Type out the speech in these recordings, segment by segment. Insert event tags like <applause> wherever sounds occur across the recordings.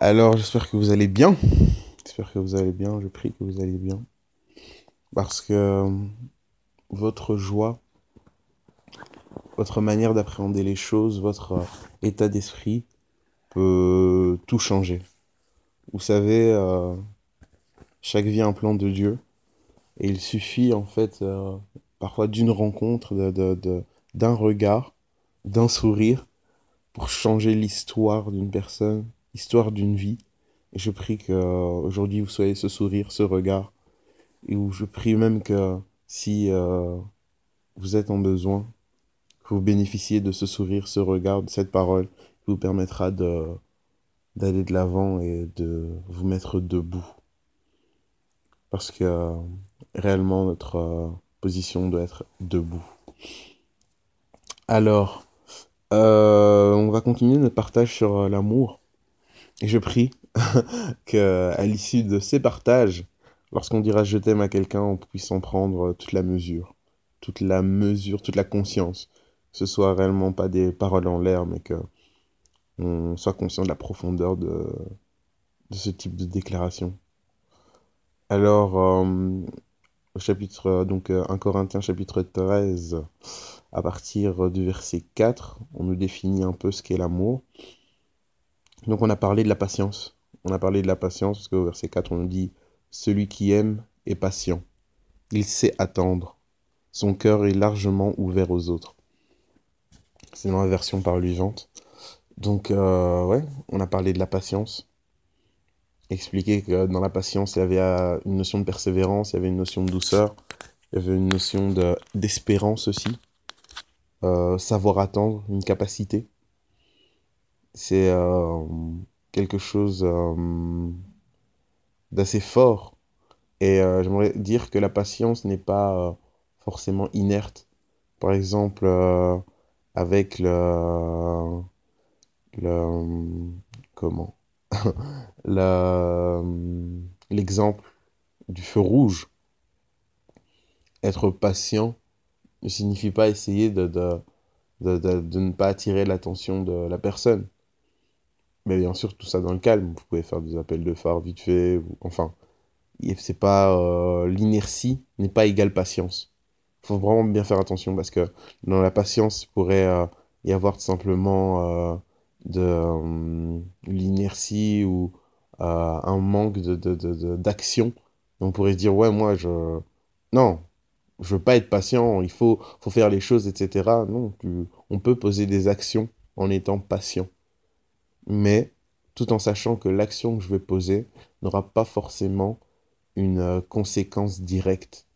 Alors, j'espère que vous allez bien. J'espère que vous allez bien. Je prie que vous allez bien. Parce que euh, votre joie, votre manière d'appréhender les choses, votre euh, état d'esprit peut tout changer. Vous savez, euh, chaque vie a un plan de Dieu. Et il suffit, en fait, parfois d'une rencontre, de, de- de- d'un regard, d'un sourire pour changer l'histoire d'une personne, l'histoire d'une vie. Et je prie que euh, aujourd'hui vous soyez ce sourire, ce regard, et où je prie même que si euh, vous êtes en besoin, que vous bénéficiez de ce sourire, ce regard, de cette parole qui vous permettra de d'aller de l'avant et de vous mettre debout. Parce que euh, réellement notre position doit être debout. Alors, on va continuer notre partage sur l'amour. Et je prie <laughs> que, à l'issue de ces partages, lorsqu'on dira je t'aime à quelqu'un, on puisse en prendre toute la mesure, toute la mesure, toute la conscience. Que ce soit réellement pas des paroles en l'air, mais que on soit conscient de la profondeur de, ce type de déclaration. Alors, euh, au chapitre, euh, donc euh, 1 Corinthiens chapitre 13, à partir du verset 4, on nous définit un peu ce qu'est l'amour. Donc on a parlé de la patience. On a parlé de la patience parce qu'au verset 4, on dit Celui qui aime est patient. Il sait attendre. Son cœur est largement ouvert aux autres. C'est dans la version par vivante. Donc, euh, ouais, on a parlé de la patience. Expliqué que dans la patience, il y avait euh, une notion de persévérance, il y avait une notion de douceur, il y avait une notion de d'espérance aussi. Euh, savoir attendre, une capacité. C'est euh, quelque chose euh, d'assez fort. Et euh, j'aimerais dire que la patience n'est pas forcément inerte. Par exemple, avec le, le comment? <laughs> L'exemple du feu rouge. Être patient ne signifie pas essayer de, de, de- de ne pas attirer l'attention de la personne. Mais bien sûr, tout ça dans le calme. Vous pouvez faire des appels de phare vite fait. Enfin, c'est pas euh, l'inertie n'est pas égale patience. Il faut vraiment bien faire attention parce que dans la patience, il pourrait euh, y avoir tout simplement euh, de l'inertie ou un manque de, de, de- d'action. On pourrait se dire, ouais, moi, je... Non, je veux pas être patient, il faut, faut faire les choses, etc. Non, on peut poser des actions en étant patient. Mais tout en sachant que l'action que je vais poser n'aura pas forcément une euh, conséquence directe.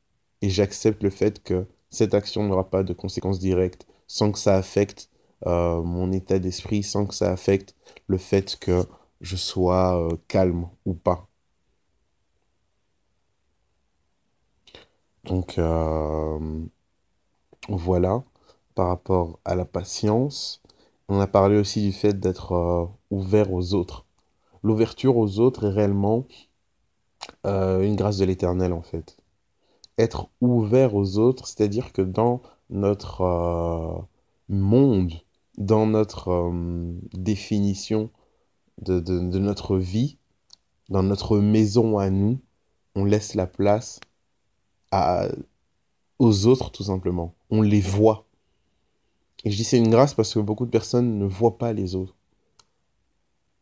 Et j'accepte le fait que cette action n'aura pas de conséquences directes sans que ça affecte euh, mon état d'esprit, sans que ça affecte le fait que je sois euh, calme ou pas. Donc voilà, par rapport à la patience, on a parlé aussi du fait d'être ouvert aux autres. L'ouverture aux autres est réellement euh, une grâce de l'Éternel en fait. Être ouvert aux autres, c'est-à-dire que dans notre euh, monde, dans notre euh, définition de, notre vie, dans notre maison à nous, on laisse la place aux autres tout simplement. On les voit. Et je dis c'est une grâce parce que beaucoup de personnes ne voient pas les autres.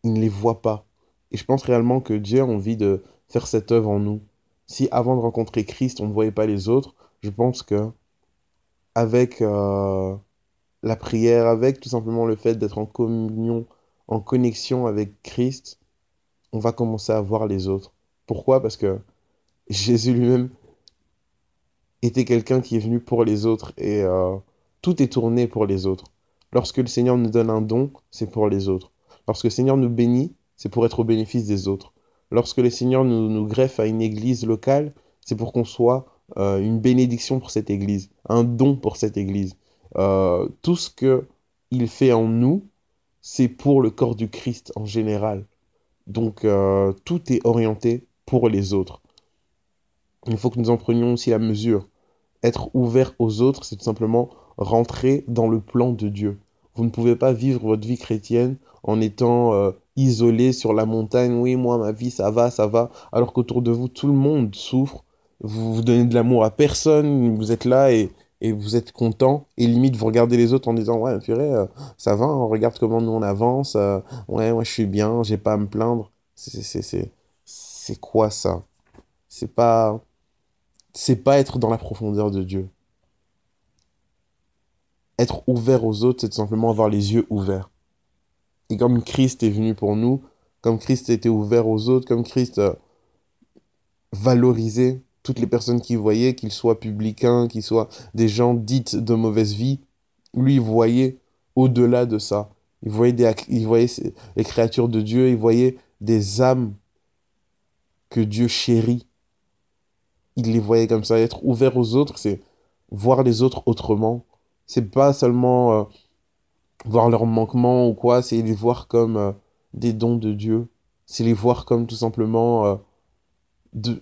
Ils ne les voient pas. Et je pense réellement que Dieu a envie de faire cette œuvre en nous. Si avant de rencontrer Christ, on ne voyait pas les autres, je pense que avec euh, la prière, avec tout simplement le fait d'être en communion, en connexion avec Christ, on va commencer à voir les autres. Pourquoi? Parce que Jésus lui-même était quelqu'un qui est venu pour les autres et euh, tout est tourné pour les autres. Lorsque le Seigneur nous donne un don, c'est pour les autres. Lorsque le Seigneur nous bénit, c'est pour être au bénéfice des autres. Lorsque le Seigneur nous, greffe à une église locale, c'est pour qu'on soit euh, une bénédiction pour cette église, un don pour cette église. Euh, tout ce que il fait en nous, c'est pour le corps du Christ en général. Donc euh, tout est orienté pour les autres. Il faut que nous en prenions aussi la mesure. Être ouvert aux autres, c'est tout simplement rentrer dans le plan de Dieu. Vous ne pouvez pas vivre votre vie chrétienne en étant euh, isolé sur la montagne. Oui, moi, ma vie, ça va, ça va. Alors qu'autour de vous, tout le monde souffre. Vous vous donnez de l'amour à personne. Vous êtes là et, et vous êtes content. Et limite, vous regardez les autres en disant Ouais, purée, euh, ça va, on regarde comment nous on avance. euh, ouais, moi, je suis bien, j'ai pas à me plaindre. C'est- c'est quoi ça? C'est pas. C'est pas être dans la profondeur de Dieu. Être ouvert aux autres, c'est simplement avoir les yeux ouverts. Et comme Christ est venu pour nous, comme Christ était ouvert aux autres, comme Christ euh, valorisait toutes les personnes qu'il voyait, qu'ils soient publicains, qu'ils soient des gens dites de mauvaise vie, lui, voyait au-delà de ça. Il voyait, des, il voyait les créatures de Dieu, il voyait des âmes que Dieu chérit. Il les voyait comme ça. Être ouvert aux autres, c'est voir les autres autrement. C'est pas seulement euh, voir leurs manquements ou quoi, c'est les voir comme euh, des dons de Dieu. C'est les voir comme tout simplement. euh, de,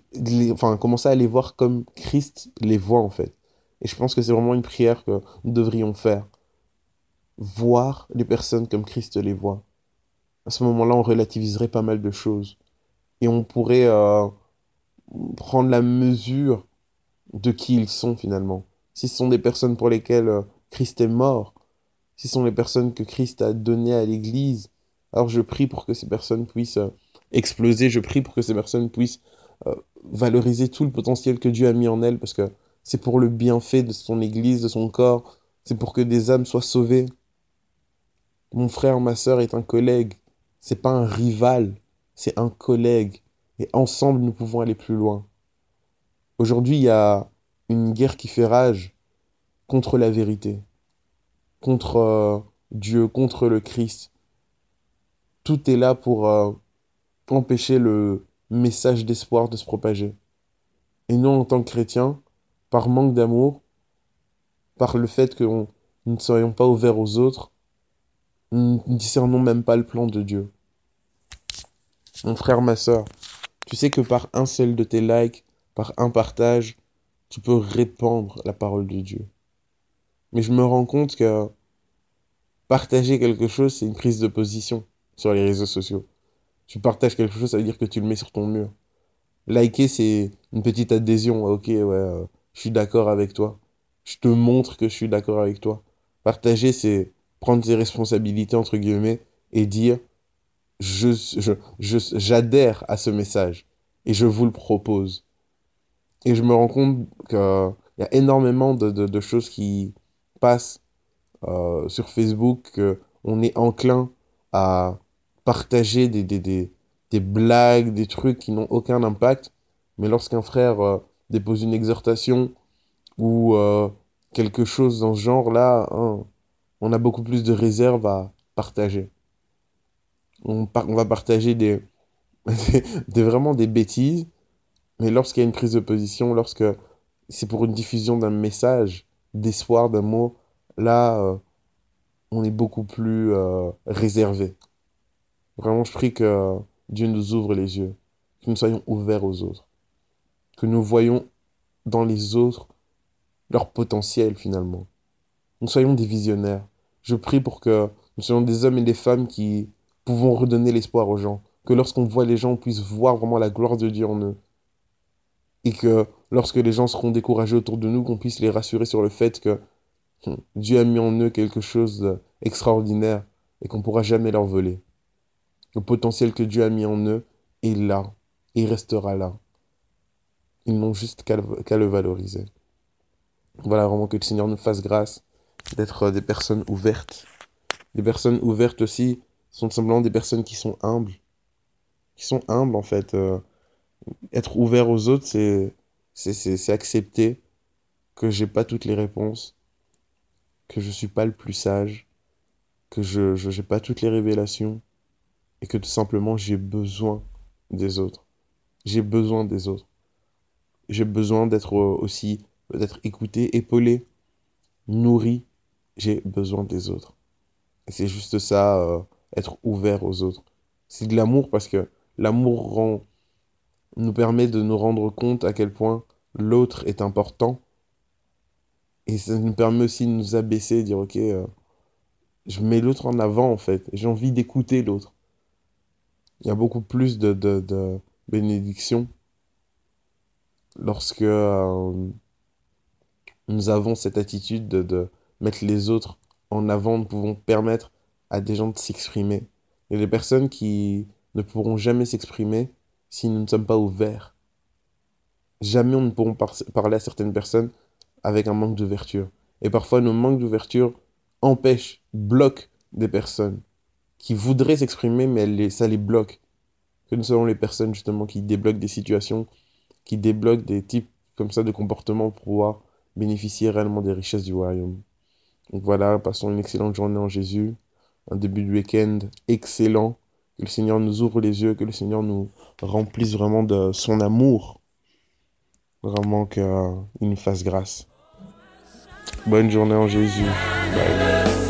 enfin, commencer à les voir comme Christ les voit en fait. Et je pense que c'est vraiment une prière que nous devrions faire. Voir les personnes comme Christ les voit. À ce moment-là, on relativiserait pas mal de choses. Et on pourrait prendre la mesure de qui ils sont finalement. Si ce sont des personnes pour lesquelles Christ est mort, ce sont les personnes que Christ a données à l'Église, alors je prie pour que ces personnes puissent euh, exploser, je prie pour que ces personnes puissent euh, valoriser tout le potentiel que Dieu a mis en elles, parce que c'est pour le bienfait de son Église, de son corps, c'est pour que des âmes soient sauvées. Mon frère, ma sœur est un collègue, c'est pas un rival, c'est un collègue, et ensemble nous pouvons aller plus loin. Aujourd'hui, il y a une guerre qui fait rage contre la vérité, contre euh, Dieu, contre le Christ. Tout est là pour euh, empêcher le message d'espoir de se propager. Et nous, en tant que chrétiens, par manque d'amour, par le fait que nous ne soyons pas ouverts aux autres, nous ne discernons même pas le plan de Dieu. Mon frère, ma sœur, tu sais que par un seul de tes likes, par un partage, tu peux répandre la parole de Dieu. Mais je me rends compte que partager quelque chose, c'est une prise de position sur les réseaux sociaux. Tu partages quelque chose, ça veut dire que tu le mets sur ton mur. Liker, c'est une petite adhésion. Ok, ouais, euh, je suis d'accord avec toi. Je te montre que je suis d'accord avec toi. Partager, c'est prendre ses responsabilités, entre guillemets, et dire, je, j'adhère à ce message et je vous le propose. Et je me rends compte qu'il y a énormément de, de choses qui passent euh, sur Facebook, on est enclin à partager des, des, des, des blagues, des trucs qui n'ont aucun impact. Mais lorsqu'un frère euh, dépose une exhortation ou euh, quelque chose dans ce genre-là, hein, on a beaucoup plus de réserve à partager. On, va partager des, <laughs> des- vraiment des bêtises, mais lorsqu'il y a une prise de position, lorsque c'est pour une diffusion d'un message d'espoir, d'amour, là, euh, on est beaucoup plus euh, réservé. Vraiment, je prie que Dieu nous ouvre les yeux, que nous soyons ouverts aux autres, que nous voyons dans les autres leur potentiel finalement. Nous soyons des visionnaires. Je prie pour que nous soyons des hommes et des femmes qui pouvons redonner l'espoir aux gens, que lorsqu'on voit les gens, on puisse voir vraiment la gloire de Dieu en eux. Et que lorsque les gens seront découragés autour de nous, qu'on puisse les rassurer sur le fait que hum, Dieu a mis en eux quelque chose d'extraordinaire et qu'on ne pourra jamais leur voler. Le potentiel que Dieu a mis en eux est là, et restera là. Ils n'ont juste qu'à le, valoriser. Voilà, vraiment que le Seigneur nous fasse grâce d'être des personnes ouvertes. Des personnes ouvertes aussi sont simplement des personnes qui sont humbles. Qui sont humbles en fait. Euh, être ouvert aux autres, c'est c'est accepter que j'ai pas toutes les réponses, que je suis pas le plus sage, que je je j'ai pas toutes les révélations, et que tout simplement j'ai besoin des autres. J'ai besoin des autres. J'ai besoin d'être aussi peut-être écouté, épaulé, nourri. J'ai besoin des autres. C'est juste ça, euh, être ouvert aux autres. C'est de l'amour parce que l'amour rend, nous permet de nous rendre compte à quel point l'autre est important. Et ça nous permet aussi de nous abaisser, de dire, ok, euh, je mets l'autre en avant en fait. J'ai envie d'écouter l'autre. Il y a beaucoup plus de, de, bénédiction lorsque euh, nous avons cette attitude de, de, mettre les autres en avant, nous pouvons permettre à des gens de s'exprimer. A des personnes qui ne pourront jamais s'exprimer si nous ne sommes pas ouverts. Jamais on ne pourront parler à certaines personnes avec un manque d'ouverture. Et parfois, nos manques d'ouverture empêchent, bloquent des personnes qui voudraient s'exprimer, mais ça les bloque. Que nous soyons les personnes justement qui débloquent des situations, qui débloquent des types comme ça de comportements pour pouvoir bénéficier réellement des richesses du royaume. Donc voilà, passons une excellente journée en Jésus, un début de week-end excellent. Que le Seigneur nous ouvre les yeux, que le Seigneur nous remplisse vraiment de son amour. Vraiment qu'il nous fasse grâce. Bonne journée en Jésus. Bye.